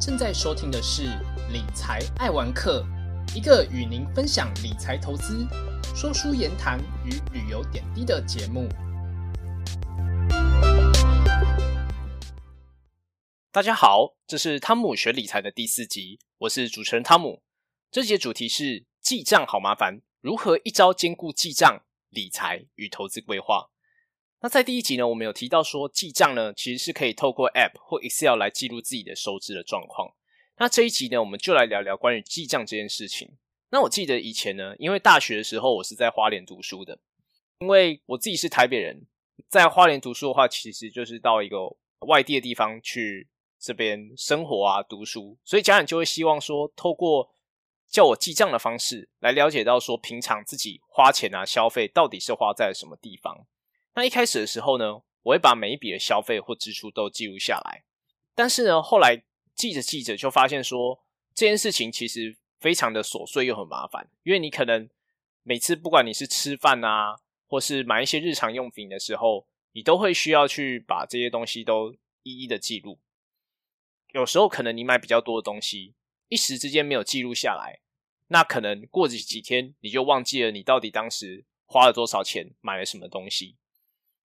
正在收听的是《理财爱玩客》，一个与您分享理财投资、说书言谈与旅游点滴的节目。大家好，这是汤姆学理财的第四集，我是主持人汤姆。这节主题是记账好麻烦，如何一招兼顾记账、理财与投资规划？那在第一集呢，我们有提到说，记账呢其实是可以透过 App 或 Excel 来记录自己的收支的状况。那这一集呢，我们就来聊聊关于记账这件事情。那我记得以前呢，因为大学的时候我是在花莲读书的，因为我自己是台北人，在花莲读书的话，其实就是到一个外地的地方去这边生活啊、读书，所以家人就会希望说，透过叫我记账的方式来了解到说，平常自己花钱啊、消费到底是花在什么地方。那一开始的时候呢，我会把每一笔的消费或支出都记录下来。但是呢，后来记着记着就发现说，这件事情其实非常的琐碎又很麻烦。因为你可能每次不管你是吃饭啊，或是买一些日常用品的时候，你都会需要去把这些东西都一一的记录。有时候可能你买比较多的东西，一时之间没有记录下来，那可能过几几天你就忘记了你到底当时花了多少钱买了什么东西。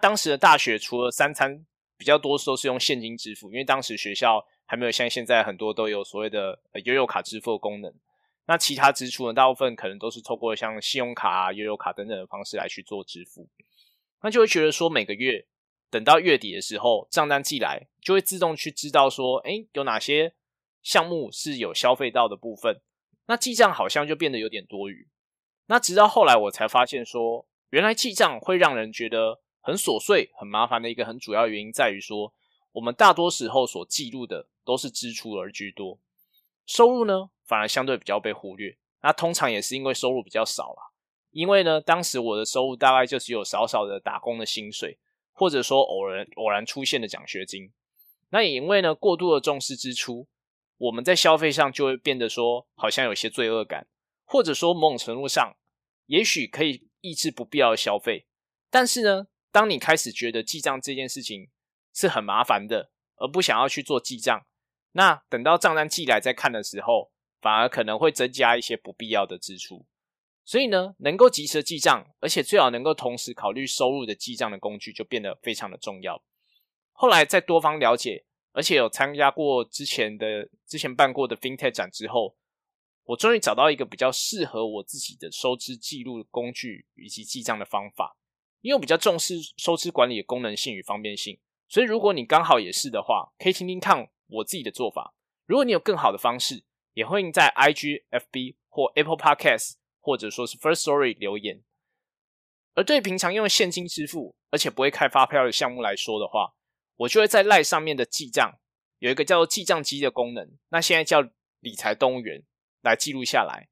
当时的大学除了三餐比较多都是用现金支付，因为当时学校还没有像现在很多都有所谓的悠悠卡支付的功能。那其他支出呢，大部分可能都是透过像信用卡啊、悠悠卡等等的方式来去做支付。那就会觉得说，每个月等到月底的时候，账单寄来就会自动去知道说，哎，有哪些项目是有消费到的部分。那记账好像就变得有点多余。那直到后来我才发现说，原来记账会让人觉得。很琐碎、很麻烦的一个很主要原因在于说，我们大多时候所记录的都是支出而居多，收入呢反而相对比较被忽略。那通常也是因为收入比较少啦，因为呢，当时我的收入大概就只有少少的打工的薪水，或者说偶然偶然出现的奖学金。那也因为呢，过度的重视支出，我们在消费上就会变得说，好像有些罪恶感，或者说某种程度上，也许可以抑制不必要的消费，但是呢。当你开始觉得记账这件事情是很麻烦的，而不想要去做记账，那等到账单寄来再看的时候，反而可能会增加一些不必要的支出。所以呢，能够及时记账，而且最好能够同时考虑收入的记账的工具，就变得非常的重要。后来在多方了解，而且有参加过之前的之前办过的 FinTech 展之后，我终于找到一个比较适合我自己的收支记录工具以及记账的方法。因为我比较重视收支管理的功能性与方便性，所以如果你刚好也是的话，可以听听看我自己的做法。如果你有更好的方式，也欢迎在 IG、FB 或 Apple Podcast 或者说是 First Story 留言。而对平常用现金支付而且不会开发票的项目来说的话，我就会在赖上面的记账有一个叫做记账机的功能，那现在叫理财动物园来记录下来。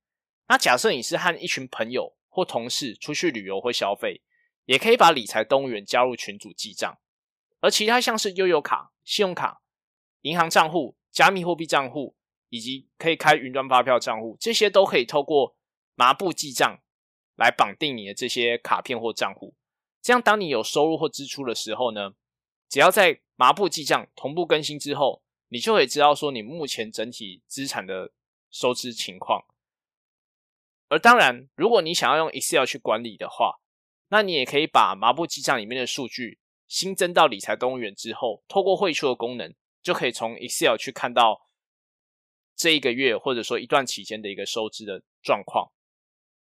那假设你是和一群朋友或同事出去旅游或消费。也可以把理财动物园加入群组记账，而其他像是悠游卡、信用卡、银行账户、加密货币账户，以及可以开云端发票账户，这些都可以透过麻布记账来绑定你的这些卡片或账户。这样，当你有收入或支出的时候呢，只要在麻布记账同步更新之后，你就可以知道说你目前整体资产的收支情况。而当然，如果你想要用 Excel 去管理的话，那你也可以把麻布记账里面的数据新增到理财动物园之后，透过汇出的功能，就可以从 Excel 去看到这一个月或者说一段期间的一个收支的状况。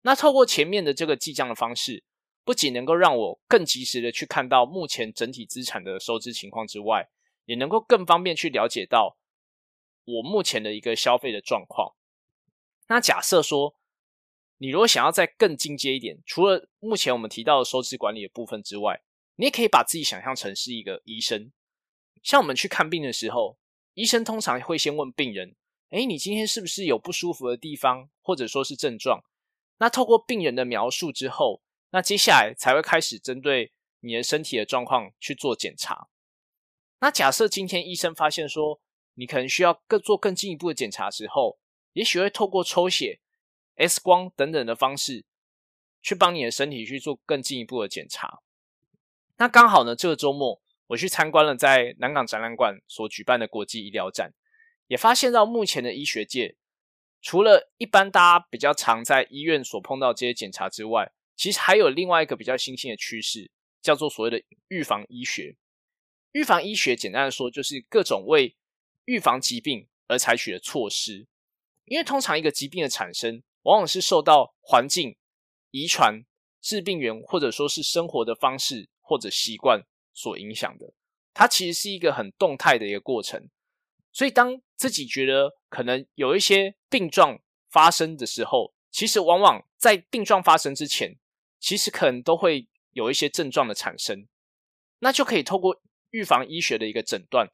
那透过前面的这个记账的方式，不仅能够让我更及时的去看到目前整体资产的收支情况之外，也能够更方便去了解到我目前的一个消费的状况。那假设说，你如果想要再更进阶一点，除了目前我们提到的收支管理的部分之外，你也可以把自己想象成是一个医生。像我们去看病的时候，医生通常会先问病人：“哎，你今天是不是有不舒服的地方，或者说是症状？”那透过病人的描述之后，那接下来才会开始针对你的身体的状况去做检查。那假设今天医生发现说你可能需要更做更进一步的检查之后，也许会透过抽血。X 光等等的方式，去帮你的身体去做更进一步的检查。那刚好呢，这个周末我去参观了在南港展览馆所举办的国际医疗展，也发现到目前的医学界，除了一般大家比较常在医院所碰到这些检查之外，其实还有另外一个比较新兴的趋势，叫做所谓的预防医学。预防医学简单的说，就是各种为预防疾病而采取的措施。因为通常一个疾病的产生，往往是受到环境、遗传、致病源，或者说是生活的方式或者习惯所影响的。它其实是一个很动态的一个过程。所以，当自己觉得可能有一些病状发生的时候，其实往往在病状发生之前，其实可能都会有一些症状的产生。那就可以透过预防医学的一个诊断，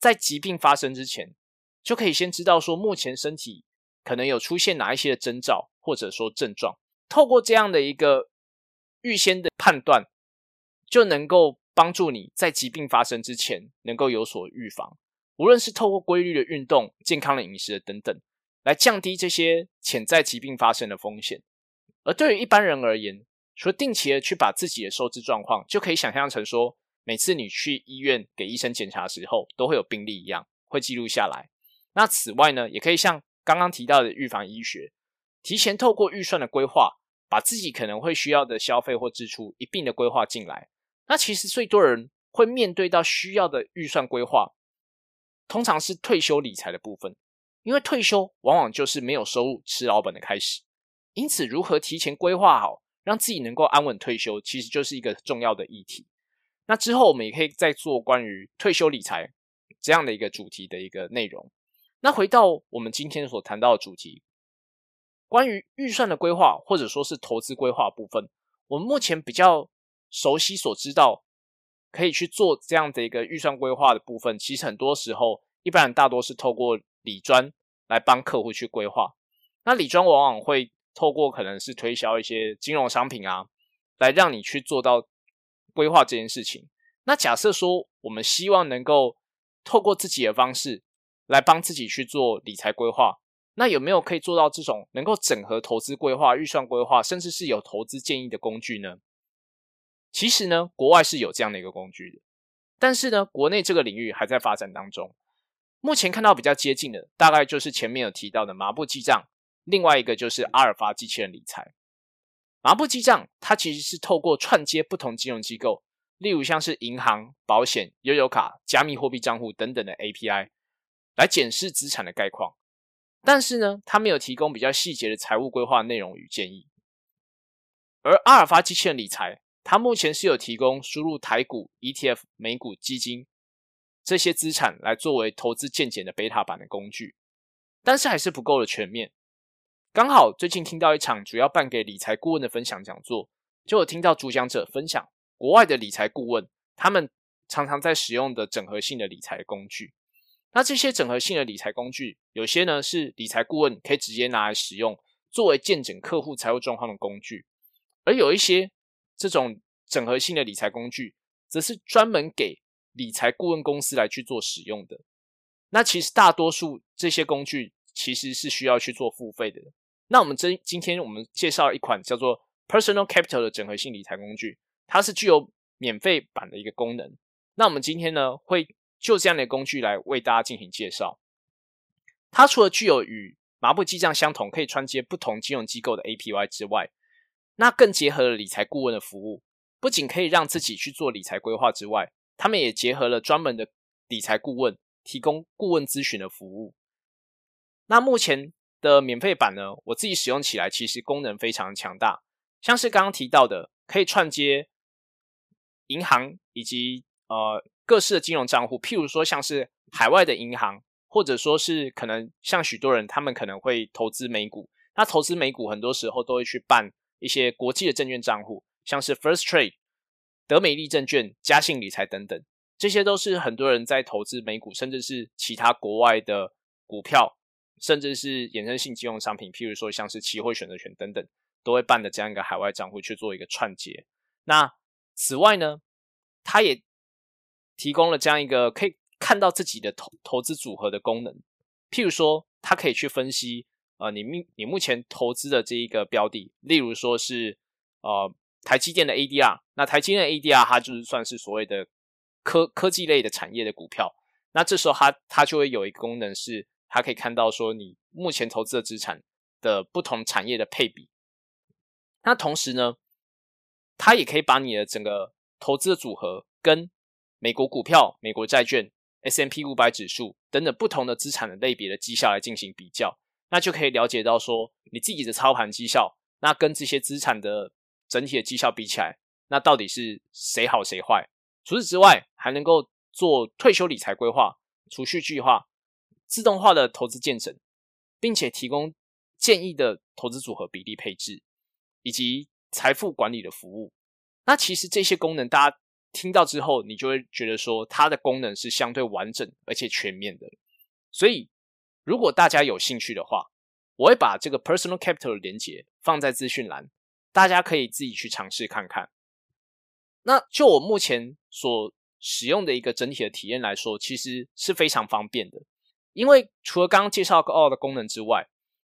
在疾病发生之前。就可以先知道说，目前身体可能有出现哪一些的征兆，或者说症状。透过这样的一个预先的判断，就能够帮助你在疾病发生之前能够有所预防。无论是透过规律的运动、健康的饮食等等，来降低这些潜在疾病发生的风险。而对于一般人而言，除了定期的去把自己的收支状况，就可以想象成说，每次你去医院给医生检查的时候，都会有病历一样，会记录下来。那此外呢，也可以像刚刚提到的预防医学，提前透过预算的规划，把自己可能会需要的消费或支出一并的规划进来。那其实最多人会面对到需要的预算规划，通常是退休理财的部分，因为退休往往就是没有收入吃老本的开始。因此，如何提前规划好，让自己能够安稳退休，其实就是一个重要的议题。那之后我们也可以再做关于退休理财这样的一个主题的一个内容。那回到我们今天所谈到的主题，关于预算的规划或者说是投资规划部分，我们目前比较熟悉所知道可以去做这样的一个预算规划的部分，其实很多时候一般人大多是透过理专来帮客户去规划。那理专往往会透过可能是推销一些金融商品啊，来让你去做到规划这件事情。那假设说我们希望能够透过自己的方式。来帮自己去做理财规划，那有没有可以做到这种能够整合投资规划、预算规划，甚至是有投资建议的工具呢？其实呢，国外是有这样的一个工具的，但是呢，国内这个领域还在发展当中。目前看到比较接近的，大概就是前面有提到的麻布记账，另外一个就是阿尔法机器人理财。麻布记账它其实是透过串接不同金融机构，例如像是银行、保险、悠游卡、加密货币账户等等的 API。来检视资产的概况，但是呢，它没有提供比较细节的财务规划内容与建议。而阿尔法机器人理财，它目前是有提供输入台股、ETF、美股基金这些资产来作为投资见解的贝塔版的工具，但是还是不够的全面。刚好最近听到一场主要办给理财顾问的分享讲座，就有听到主讲者分享国外的理财顾问，他们常常在使用的整合性的理财工具。那这些整合性的理财工具，有些呢是理财顾问可以直接拿来使用，作为见证客户财务状况的工具；而有一些这种整合性的理财工具，则是专门给理财顾问公司来去做使用的。那其实大多数这些工具其实是需要去做付费的。那我们今今天我们介绍一款叫做 Personal Capital 的整合性理财工具，它是具有免费版的一个功能。那我们今天呢会。就这样的工具来为大家进行介绍。它除了具有与麻布记账相同，可以串接不同金融机构的 API 之外，那更结合了理财顾问的服务。不仅可以让自己去做理财规划之外，他们也结合了专门的理财顾问，提供顾问咨询的服务。那目前的免费版呢，我自己使用起来其实功能非常强大，像是刚刚提到的，可以串接银行以及呃。各式的金融账户，譬如说像是海外的银行，或者说是可能像许多人，他们可能会投资美股。那投资美股很多时候都会去办一些国际的证券账户，像是 First Trade、德美利证券、嘉信理财等等，这些都是很多人在投资美股，甚至是其他国外的股票，甚至是衍生性金融商品，譬如说像是期货选择权等等，都会办的这样一个海外账户去做一个串接。那此外呢，它也提供了这样一个可以看到自己的投投资组合的功能，譬如说，它可以去分析，呃，你目你目前投资的这一个标的，例如说是呃台积电的 ADR，那台积电的 ADR 它就是算是所谓的科科技类的产业的股票，那这时候它它就会有一个功能是，它可以看到说你目前投资的资产的不同产业的配比。那同时呢，它也可以把你的整个投资的组合跟美国股票、美国债券、S M P 五百指数等等不同的资产的类别的绩效来进行比较，那就可以了解到说你自己的操盘绩效，那跟这些资产的整体的绩效比起来，那到底是谁好谁坏？除此之外，还能够做退休理财规划、储蓄计划、自动化的投资见证，并且提供建议的投资组合比例配置。以及财富管理的服务，那其实这些功能大家听到之后，你就会觉得说它的功能是相对完整而且全面的。所以，如果大家有兴趣的话，我会把这个 Personal Capital 的连接放在资讯栏，大家可以自己去尝试看看。那就我目前所使用的一个整体的体验来说，其实是非常方便的，因为除了刚刚介绍过的功能之外，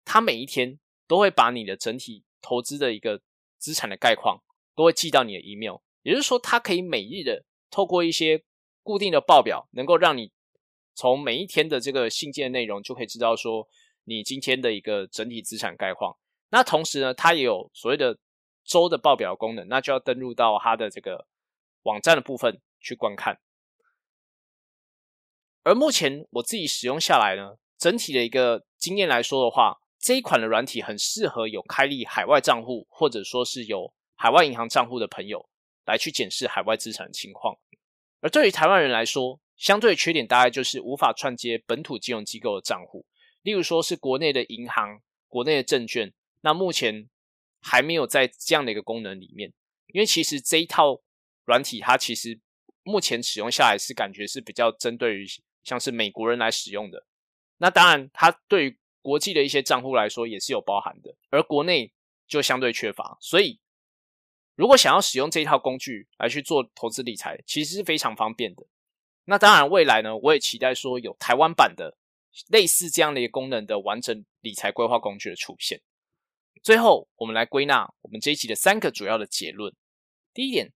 它每一天都会把你的整体投资的一个资产的概况都会寄到你的 email，也就是说，它可以每日的透过一些固定的报表，能够让你从每一天的这个信件内容就可以知道说你今天的一个整体资产概况。那同时呢，它也有所谓的周的报表功能，那就要登录到它的这个网站的部分去观看。而目前我自己使用下来呢，整体的一个经验来说的话。这一款的软体很适合有开立海外账户，或者说是有海外银行账户的朋友来去检视海外资产情况。而对于台湾人来说，相对缺点大概就是无法串接本土金融机构的账户，例如说是国内的银行、国内的证券，那目前还没有在这样的一个功能里面。因为其实这一套软体，它其实目前使用下来是感觉是比较针对于像是美国人来使用的。那当然，它对于国际的一些账户来说也是有包含的，而国内就相对缺乏，所以如果想要使用这一套工具来去做投资理财，其实是非常方便的。那当然，未来呢，我也期待说有台湾版的类似这样的一个功能的完整理财规划工具的出现。最后，我们来归纳我们这一期的三个主要的结论：第一点，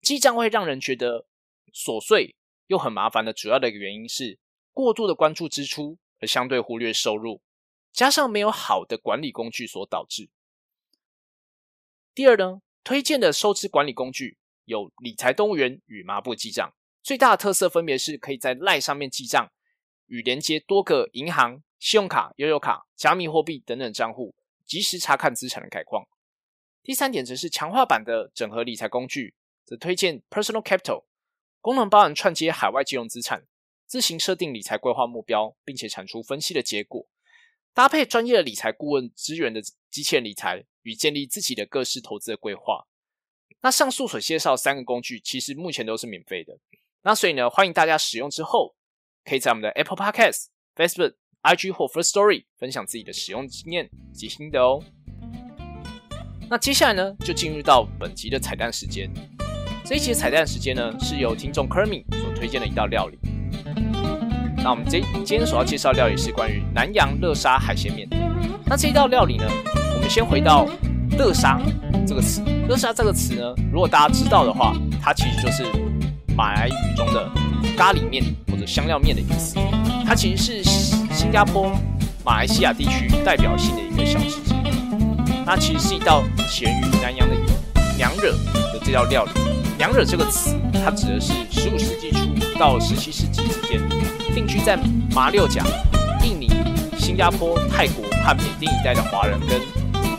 记账会让人觉得琐碎又很麻烦的主要的一个原因是过度的关注支出，而相对忽略收入。加上没有好的管理工具所导致。第二呢，推荐的收支管理工具有理财动物园与麻布记账，最大的特色分别是可以在赖上面记账，与连接多个银行、信用卡、悠游卡、加密货币等等账户，及时查看资产的概况。第三点则是强化版的整合理财工具，则推荐 Personal Capital，功能包含串接海外金融资产，自行设定理财规划目标，并且产出分析的结果。搭配专业的理财顾问资源的机器人理财与建立自己的各式投资的规划。那上述所介绍三个工具，其实目前都是免费的。那所以呢，欢迎大家使用之后，可以在我们的 Apple Podcast、Facebook、IG 或 First Story 分享自己的使用经验及心得哦。那接下来呢，就进入到本集的彩蛋时间。这一期的彩蛋时间呢，是由听众 Kermy 所推荐的一道料理。那我们这今天所要介绍料理是关于南洋乐沙海鲜面。那这一道料理呢，先回到乐沙这个词。乐沙这个词呢，如果大家知道的话，它其实就是马来语中的咖喱面或者香料面的意思。它其实是新加坡、马来西亚地区代表性的一个小吃之一。那其实是一道起源于南洋的娘惹的这道料理。娘惹这个词，它指的是十五世纪初到十七世纪之间。定居在马六甲、印尼、新加坡、泰国和缅甸一带的华人跟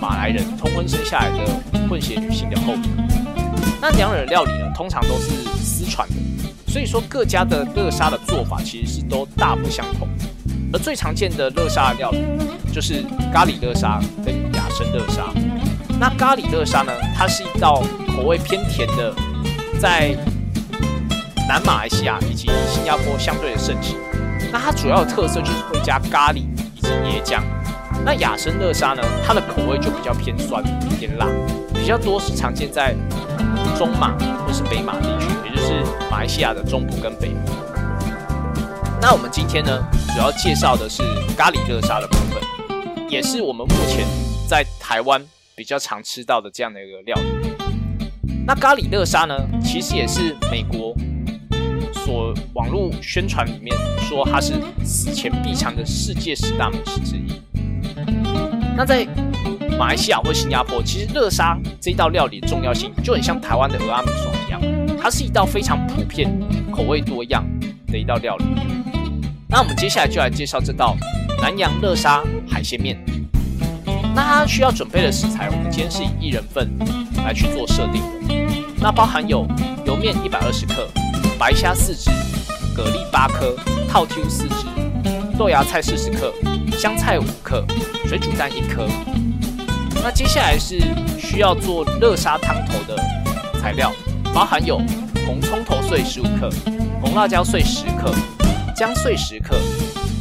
马来人通婚生下来的混血女性的后裔。那娘惹料理呢，通常都是私传的，所以说各家的热沙的做法其实是都大不相同。而最常见的热沙的料理就是咖喱热沙跟雅生热沙。那咖喱热沙呢，它是一道口味偏甜的，在南马来西亚以及新加坡相对的盛行。那它主要的特色就是会加咖喱以及椰浆。那雅生乐沙呢，它的口味就比较偏酸偏辣，比较多是常见在中马或是北马地区，也就是马来西亚的中部跟北部。那我们今天呢，主要介绍的是咖喱乐沙的部分，也是我们目前在台湾比较常吃到的这样的一个料理。那咖喱乐沙呢，其实也是美国所网络宣传里面说它是死前必尝的世界十大美食之一。那在马来西亚或新加坡，其实热沙这一道料理的重要性就很像台湾的鹅阿米爽一样，它是一道非常普遍、口味多样的一道料理。那我们接下来就来介绍这道南洋热沙海鲜面。那它需要准备的食材，我们今天是以一人份来去做设定的。那包含有油面一百二十克、白虾四只、蛤蜊八颗、套 Q 四只、豆芽菜四十克、香菜五克、水煮蛋一颗。那接下来是需要做热沙汤头的材料，包含有红葱头碎十五克、红辣椒碎十克、姜碎十克、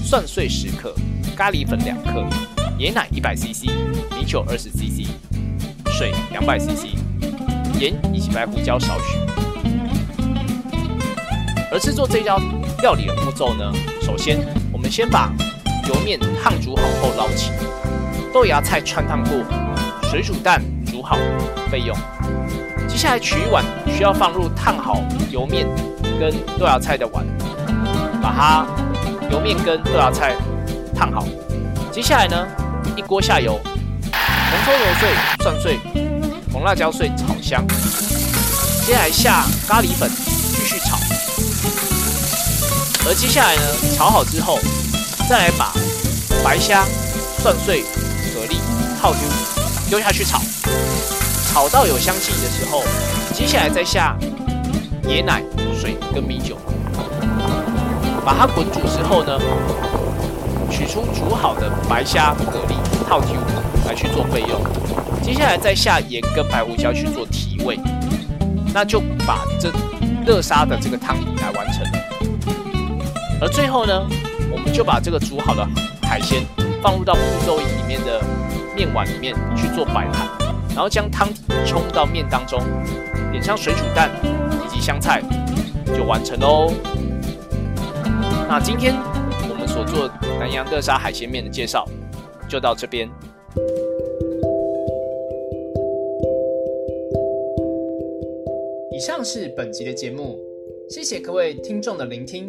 蒜碎十克、咖喱粉两克、椰奶一百 CC、米酒二十 CC、水两百 CC、盐以及白胡椒少许。而制作这道料理的步骤呢，首先我们先把油面烫煮好后捞起，豆芽菜穿烫过。水煮蛋煮好备用。接下来取一碗需要放入烫好油面跟豆芽菜的碗，把它油面跟豆芽菜烫好。接下来呢，一锅下油，红葱油碎、蒜碎、红辣椒碎炒香。接下来下咖喱粉继续炒。而接下来呢，炒好之后，再来把白虾、蒜碎、蛤蜊套丢。丢下去炒，炒到有香气的时候，接下来再下椰奶、水跟米酒，把它滚煮之后呢，取出煮好的白虾、蛤蜊、套 Q 来去做备用。接下来再下盐跟白胡椒去做提味，那就把这热沙的这个汤底来完成。而最后呢，就把这个煮好的海鲜放入到步骤里面的。面碗里面去做摆盘，然后将汤底冲到面当中，点上水煮蛋以及香菜，就完成喽。那今天我们所做南洋热沙海鲜面的介绍就到这边。以上是本集的节目，谢谢各位听众的聆听。